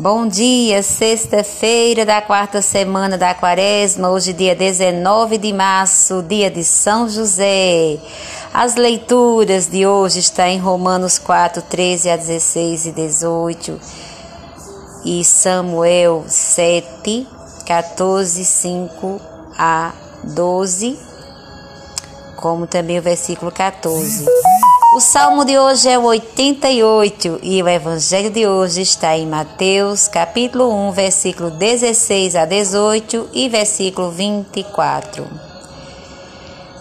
Bom dia, sexta-feira da quarta semana da quaresma, hoje dia 19 de março, dia de São José. As leituras de hoje estão em Romanos 4, 13 a 16 e 18 e Samuel 7, 14, 5 a 12, como também o versículo 14. O salmo de hoje é o 88 e o evangelho de hoje está em Mateus, capítulo 1, versículo 16 a 18 e versículo 24.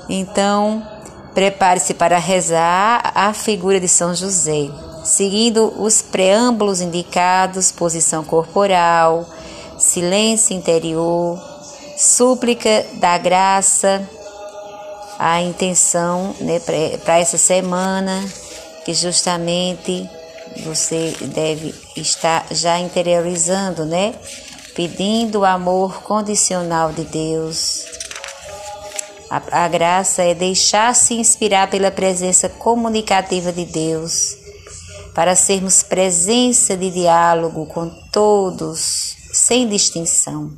Então, prepare-se para rezar a figura de São José, seguindo os preâmbulos indicados: posição corporal, silêncio interior, súplica da graça a intenção né, para essa semana, que justamente você deve estar já interiorizando, né? Pedindo o amor condicional de Deus. A, a graça é deixar-se inspirar pela presença comunicativa de Deus, para sermos presença de diálogo com todos, sem distinção.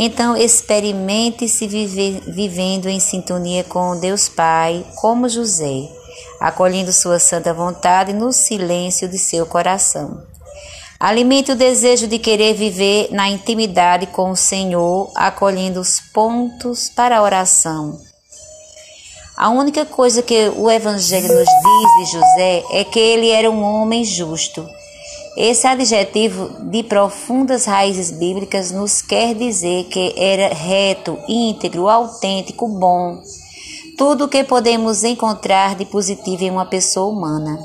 Então, experimente-se vivendo em sintonia com Deus Pai, como José, acolhendo sua santa vontade no silêncio de seu coração. Alimente o desejo de querer viver na intimidade com o Senhor, acolhendo os pontos para a oração. A única coisa que o Evangelho nos diz de José é que ele era um homem justo esse adjetivo de profundas raízes bíblicas nos quer dizer que era reto, íntegro, autêntico, bom. Tudo o que podemos encontrar de positivo em uma pessoa humana.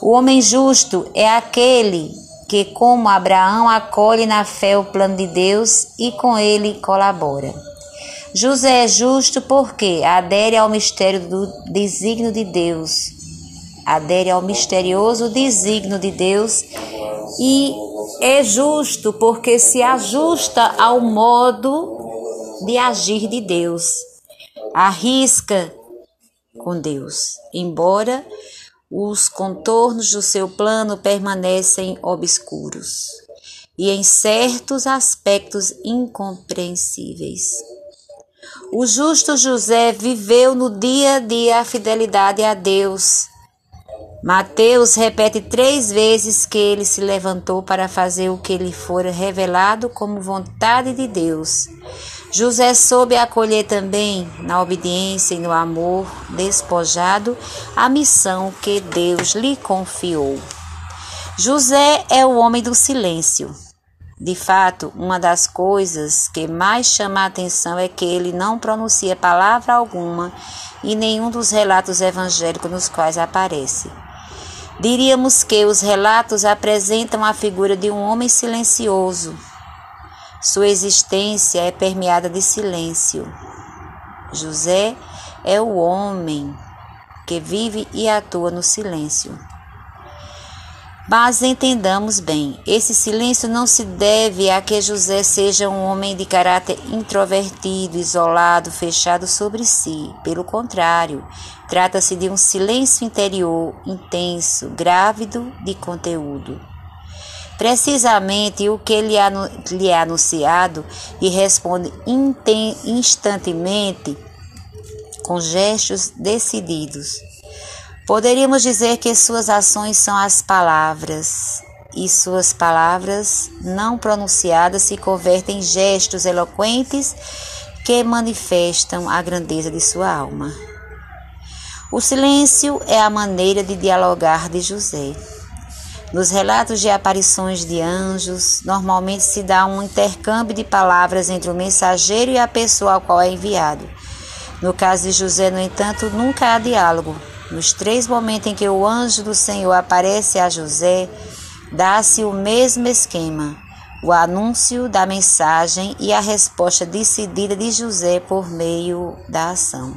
O homem justo é aquele que, como Abraão, acolhe na fé o plano de Deus e com ele colabora. José é justo porque adere ao mistério do desígnio de Deus, adere ao misterioso desígnio de Deus e é justo porque se ajusta ao modo de agir de Deus. Arrisca com Deus, embora os contornos do seu plano permanecem obscuros e em certos aspectos incompreensíveis. O justo José viveu no dia a dia a fidelidade a Deus Mateus repete três vezes que ele se levantou para fazer o que lhe fora revelado como vontade de Deus. José soube acolher também, na obediência e no amor despojado, a missão que Deus lhe confiou. José é o homem do silêncio. De fato, uma das coisas que mais chama a atenção é que ele não pronuncia palavra alguma em nenhum dos relatos evangélicos nos quais aparece. Diríamos que os relatos apresentam a figura de um homem silencioso. Sua existência é permeada de silêncio. José é o homem que vive e atua no silêncio. Mas entendamos bem, esse silêncio não se deve a que José seja um homem de caráter introvertido, isolado, fechado sobre si. Pelo contrário, trata-se de um silêncio interior intenso, grávido de conteúdo. Precisamente o que lhe é anunciado e responde instantemente com gestos decididos Poderíamos dizer que suas ações são as palavras, e suas palavras não pronunciadas se convertem em gestos eloquentes que manifestam a grandeza de sua alma. O silêncio é a maneira de dialogar de José. Nos relatos de aparições de anjos, normalmente se dá um intercâmbio de palavras entre o mensageiro e a pessoa ao qual é enviado. No caso de José, no entanto, nunca há diálogo, nos três momentos em que o anjo do Senhor aparece a José, dá-se o mesmo esquema: o anúncio da mensagem e a resposta decidida de José por meio da ação.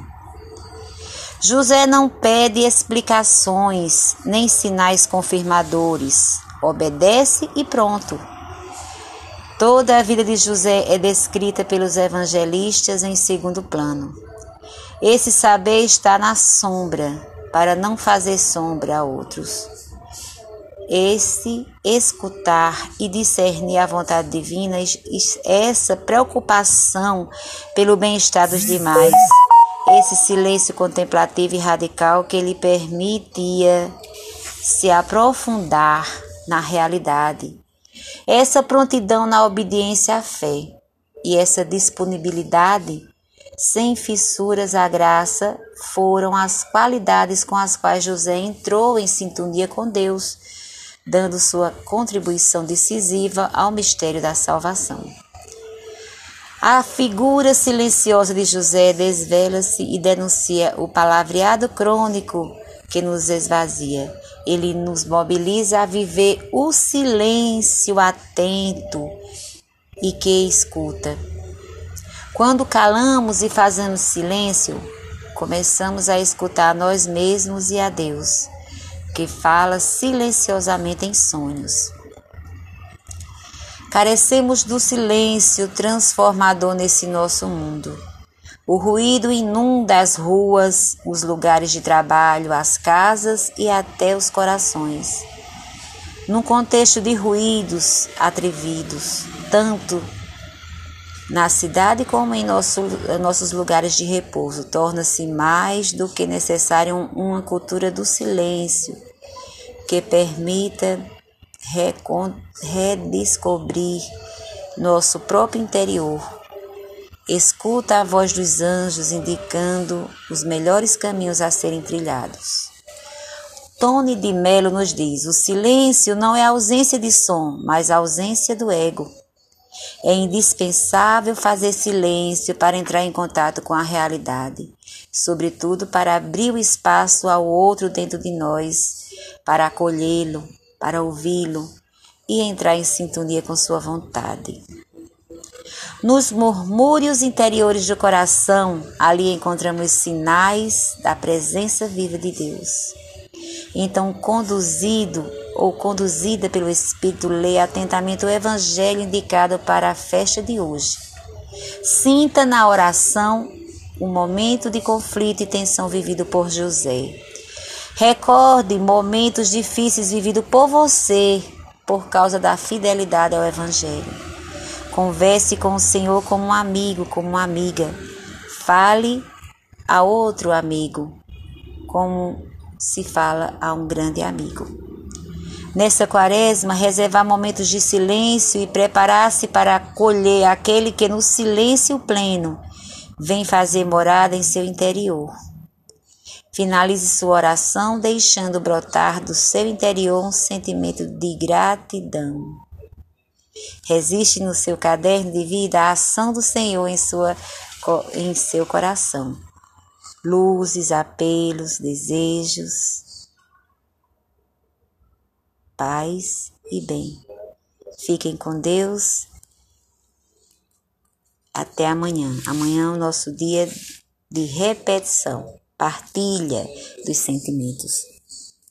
José não pede explicações nem sinais confirmadores, obedece e pronto. Toda a vida de José é descrita pelos evangelistas em segundo plano. Esse saber está na sombra, para não fazer sombra a outros. esse escutar e discernir a vontade divina, essa preocupação pelo bem-estar dos demais, esse silêncio contemplativo e radical que lhe permitia se aprofundar na realidade, essa prontidão na obediência à fé e essa disponibilidade sem fissuras à graça foram as qualidades com as quais José entrou em sintonia com Deus, dando sua contribuição decisiva ao mistério da salvação. A figura silenciosa de José desvela-se e denuncia o palavreado crônico que nos esvazia. Ele nos mobiliza a viver o silêncio atento e que escuta. Quando calamos e fazemos silêncio, começamos a escutar a nós mesmos e a Deus, que fala silenciosamente em sonhos. Carecemos do silêncio transformador nesse nosso mundo. O ruído inunda as ruas, os lugares de trabalho, as casas e até os corações. Num contexto de ruídos atrevidos, tanto na cidade como em nosso, nossos lugares de repouso. Torna-se mais do que necessário uma cultura do silêncio que permita redescobrir nosso próprio interior. Escuta a voz dos anjos indicando os melhores caminhos a serem trilhados. Tony de Mello nos diz: o silêncio não é ausência de som, mas ausência do ego. É indispensável fazer silêncio para entrar em contato com a realidade, sobretudo para abrir o espaço ao outro dentro de nós, para acolhê-lo, para ouvi-lo e entrar em sintonia com sua vontade. Nos murmúrios interiores do coração, ali encontramos sinais da presença viva de Deus. Então, conduzido ou conduzida pelo Espírito, leia atentamente o Evangelho indicado para a festa de hoje. Sinta na oração o momento de conflito e tensão vivido por José. Recorde momentos difíceis vividos por você por causa da fidelidade ao Evangelho. Converse com o Senhor como um amigo, como uma amiga. Fale a outro amigo, como se fala a um grande amigo. Nessa quaresma, reservar momentos de silêncio e preparar-se para acolher aquele que no silêncio pleno vem fazer morada em seu interior. Finalize sua oração deixando brotar do seu interior um sentimento de gratidão. Resiste no seu caderno de vida a ação do Senhor em, sua, em seu coração. Luzes, apelos, desejos, paz e bem. Fiquem com Deus. Até amanhã. Amanhã é o nosso dia de repetição, partilha dos sentimentos.